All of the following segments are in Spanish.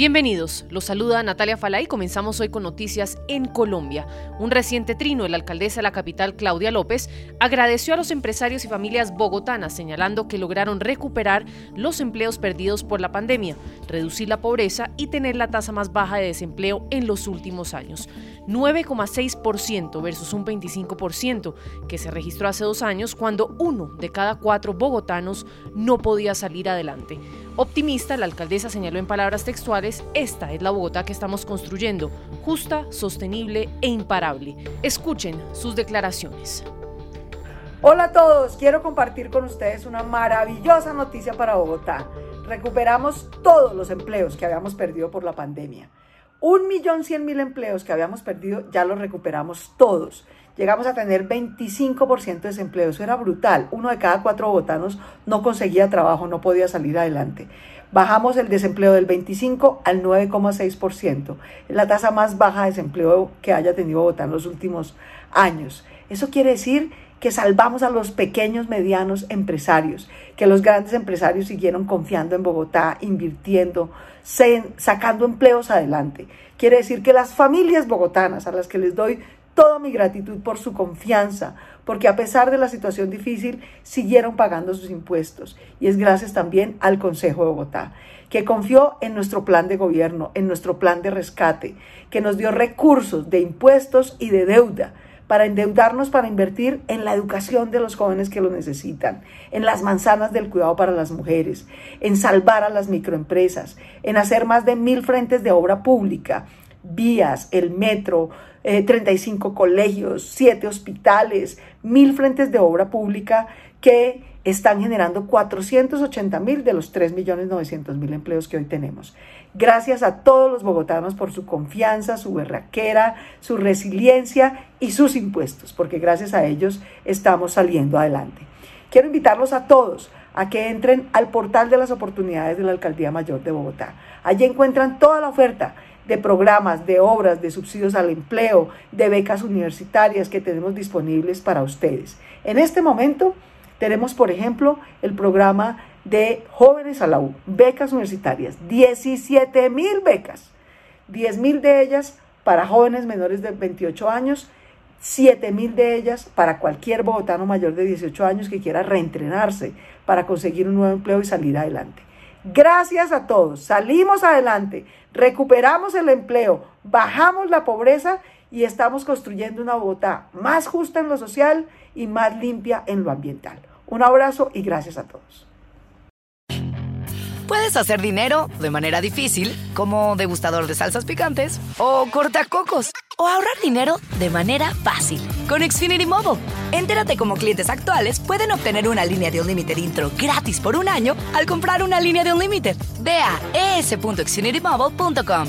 Bienvenidos, los saluda Natalia Falay. Comenzamos hoy con noticias en Colombia. Un reciente trino, el alcaldesa de la capital, Claudia López, agradeció a los empresarios y familias bogotanas, señalando que lograron recuperar los empleos perdidos por la pandemia, reducir la pobreza y tener la tasa más baja de desempleo en los últimos años. 9,6% versus un 25% que se registró hace dos años cuando uno de cada cuatro bogotanos no podía salir adelante. Optimista, la alcaldesa señaló en palabras textuales, esta es la Bogotá que estamos construyendo, justa, sostenible e imparable. Escuchen sus declaraciones. Hola a todos, quiero compartir con ustedes una maravillosa noticia para Bogotá. Recuperamos todos los empleos que habíamos perdido por la pandemia. Un millón cien mil empleos que habíamos perdido ya los recuperamos todos llegamos a tener 25% de desempleo. Eso era brutal. Uno de cada cuatro bogotanos no conseguía trabajo, no podía salir adelante. Bajamos el desempleo del 25 al 9,6%. Es la tasa más baja de desempleo que haya tenido Bogotá en los últimos años. Eso quiere decir que salvamos a los pequeños, medianos empresarios, que los grandes empresarios siguieron confiando en Bogotá, invirtiendo, sacando empleos adelante. Quiere decir que las familias bogotanas a las que les doy toda mi gratitud por su confianza, porque a pesar de la situación difícil, siguieron pagando sus impuestos. Y es gracias también al Consejo de Bogotá, que confió en nuestro plan de gobierno, en nuestro plan de rescate, que nos dio recursos de impuestos y de deuda para endeudarnos para invertir en la educación de los jóvenes que lo necesitan, en las manzanas del cuidado para las mujeres, en salvar a las microempresas, en hacer más de mil frentes de obra pública, vías, el metro, 35 eh, colegios, 7 hospitales, mil frentes de obra pública que están generando 480 mil de los 3 millones 900 mil empleos que hoy tenemos. Gracias a todos los bogotanos por su confianza, su berraquera, su resiliencia y sus impuestos, porque gracias a ellos estamos saliendo adelante. Quiero invitarlos a todos a que entren al portal de las oportunidades de la Alcaldía Mayor de Bogotá. Allí encuentran toda la oferta de programas, de obras, de subsidios al empleo, de becas universitarias que tenemos disponibles para ustedes. En este momento tenemos, por ejemplo, el programa de jóvenes a la U, becas universitarias, 17 mil becas, 10 mil de ellas para jóvenes menores de 28 años, 7 mil de ellas para cualquier bogotano mayor de 18 años que quiera reentrenarse para conseguir un nuevo empleo y salir adelante. Gracias a todos, salimos adelante, recuperamos el empleo, bajamos la pobreza y estamos construyendo una Bogotá más justa en lo social y más limpia en lo ambiental. Un abrazo y gracias a todos. Puedes hacer dinero de manera difícil, como degustador de salsas picantes, o cortacocos, o ahorrar dinero de manera fácil con Xfinity Mobile. Entérate cómo clientes actuales pueden obtener una línea de un límite intro gratis por un año al comprar una línea de un límite. Ve a es.xfinitymobile.com.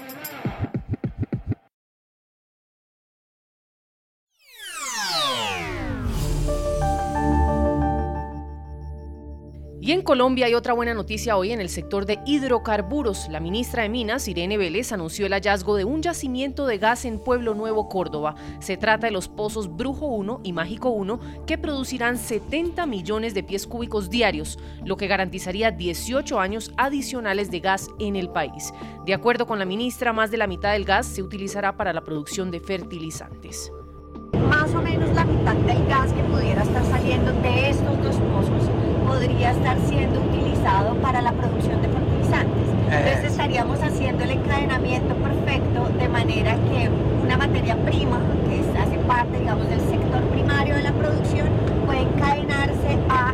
En Colombia hay otra buena noticia hoy en el sector de hidrocarburos. La ministra de Minas, Irene Vélez, anunció el hallazgo de un yacimiento de gas en Pueblo Nuevo, Córdoba. Se trata de los pozos Brujo 1 y Mágico 1, que producirán 70 millones de pies cúbicos diarios, lo que garantizaría 18 años adicionales de gas en el país. De acuerdo con la ministra, más de la mitad del gas se utilizará para la producción de fertilizantes. Más o menos la mitad del gas que pudiera estar saliendo de estos dos pozos podría estar siendo utilizado para la producción de fertilizantes. Entonces estaríamos haciendo el encadenamiento perfecto de manera que una materia prima que hace parte, digamos, del sector primario de la producción puede encadenarse a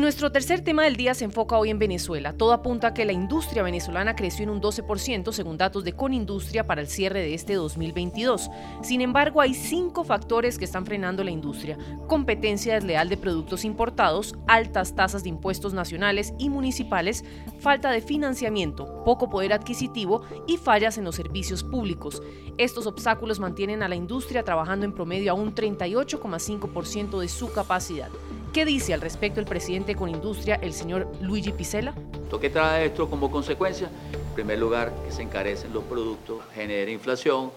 Nuestro tercer tema del día se enfoca hoy en Venezuela. Todo apunta a que la industria venezolana creció en un 12% según datos de Conindustria para el cierre de este 2022. Sin embargo, hay cinco factores que están frenando la industria. Competencia desleal de productos importados, altas tasas de impuestos nacionales y municipales, falta de financiamiento, poco poder adquisitivo y fallas en los servicios públicos. Estos obstáculos mantienen a la industria trabajando en promedio a un 38,5% de su capacidad. ¿Qué dice al respecto el presidente con industria, el señor Luigi Picela? ¿Qué trae esto como consecuencia? En primer lugar, que se encarecen los productos, genera inflación,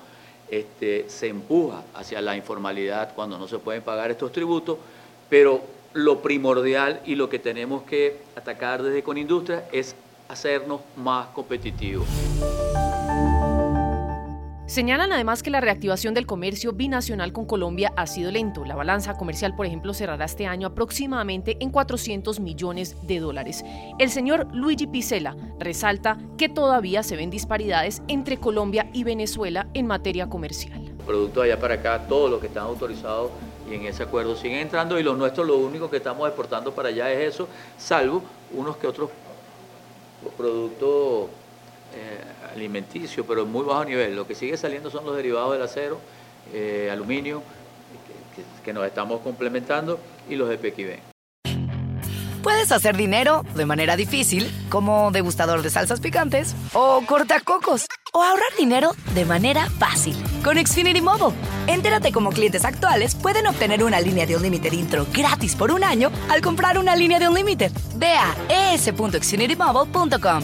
este, se empuja hacia la informalidad cuando no se pueden pagar estos tributos, pero lo primordial y lo que tenemos que atacar desde Conindustria es hacernos más competitivos. Señalan además que la reactivación del comercio binacional con Colombia ha sido lento. La balanza comercial, por ejemplo, cerrará este año aproximadamente en 400 millones de dólares. El señor Luigi Picela resalta que todavía se ven disparidades entre Colombia y Venezuela en materia comercial. Productos allá para acá, todos los que están autorizados y en ese acuerdo siguen entrando y los nuestros lo único que estamos exportando para allá es eso, salvo unos que otros productos eh, alimenticio, pero en muy bajo nivel. Lo que sigue saliendo son los derivados del acero, eh, aluminio, que, nos estamos complementando, y los de PQB. Puedes hacer dinero de manera difícil, como degustador de salsas picantes, o cortacocos, o ahorrar dinero de manera fácil con Xfinity Mobile. Entérate cómo clientes actuales pueden obtener una línea de un límite intro gratis por un año al comprar una línea de un límite. Ve a es.xfinitymobile.com.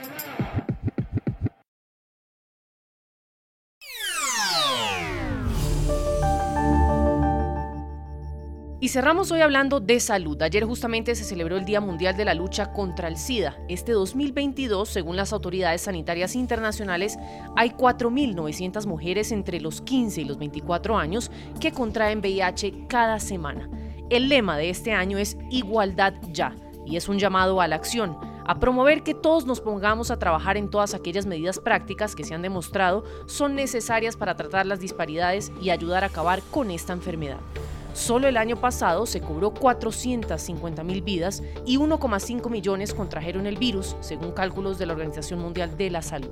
Y cerramos hoy hablando de salud. Ayer justamente se celebró el Día Mundial de la Lucha contra el SIDA. Este 2022, según las autoridades sanitarias internacionales, hay 4.900 mujeres entre los 15 y los 24 años que contraen VIH cada semana. El lema de este año es Igualdad ya y es un llamado a la acción a promover que todos nos pongamos a trabajar en todas aquellas medidas prácticas que se han demostrado son necesarias para tratar las disparidades y ayudar a acabar con esta enfermedad. Solo el año pasado se cobró 450 mil vidas y 1,5 millones contrajeron el virus, según cálculos de la Organización Mundial de la Salud.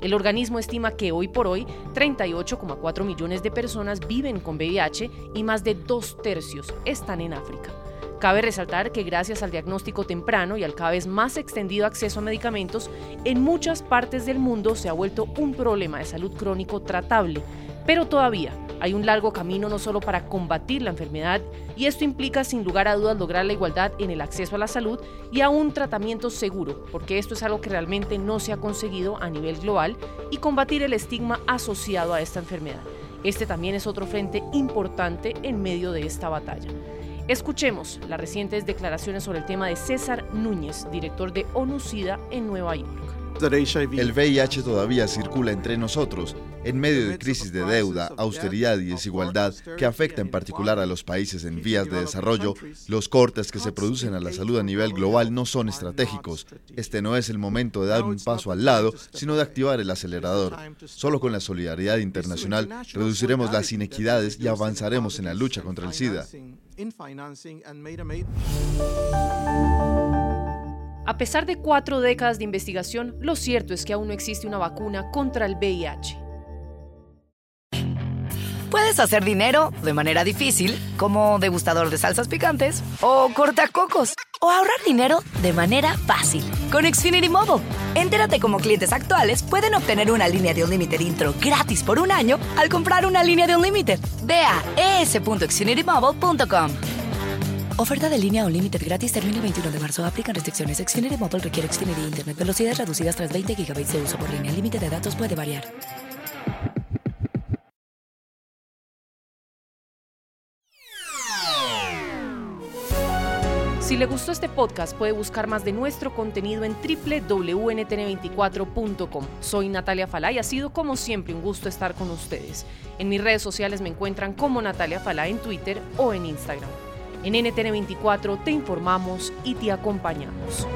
El organismo estima que hoy por hoy 38,4 millones de personas viven con VIH y más de dos tercios están en África. Cabe resaltar que gracias al diagnóstico temprano y al cada vez más extendido acceso a medicamentos, en muchas partes del mundo se ha vuelto un problema de salud crónico tratable, pero todavía hay un largo camino no solo para combatir la enfermedad, y esto implica sin lugar a dudas lograr la igualdad en el acceso a la salud y a un tratamiento seguro, porque esto es algo que realmente no se ha conseguido a nivel global, y combatir el estigma asociado a esta enfermedad. Este también es otro frente importante en medio de esta batalla. Escuchemos las recientes declaraciones sobre el tema de César Núñez, director de ONU-SIDA en Nueva York. El VIH todavía circula entre nosotros en medio de crisis de deuda, austeridad y desigualdad que afecta en particular a los países en vías de desarrollo, los cortes que se producen a la salud a nivel global no son estratégicos. Este no es el momento de dar un paso al lado, sino de activar el acelerador. Solo con la solidaridad internacional reduciremos las inequidades y avanzaremos en la lucha contra el SIDA. A pesar de cuatro décadas de investigación, lo cierto es que aún no existe una vacuna contra el VIH. Puedes hacer dinero de manera difícil, como degustador de salsas picantes, o cortacocos, o ahorrar dinero de manera fácil con Xfinity Mobile. Entérate cómo clientes actuales pueden obtener una línea de un límite intro gratis por un año al comprar una línea de un límite. Ve a es.xfinitymobile.com. Oferta de línea o límite gratis termina el 21 de marzo. Aplican restricciones. Xfinity Mobile requiere Xfinity Internet. Velocidades reducidas tras 20 GB de uso por línea. El límite de datos puede variar. Si le gustó este podcast, puede buscar más de nuestro contenido en www.ntn24.com. Soy Natalia Falá y ha sido como siempre un gusto estar con ustedes. En mis redes sociales me encuentran como Natalia Falá en Twitter o en Instagram. En NTN24 te informamos y te acompañamos.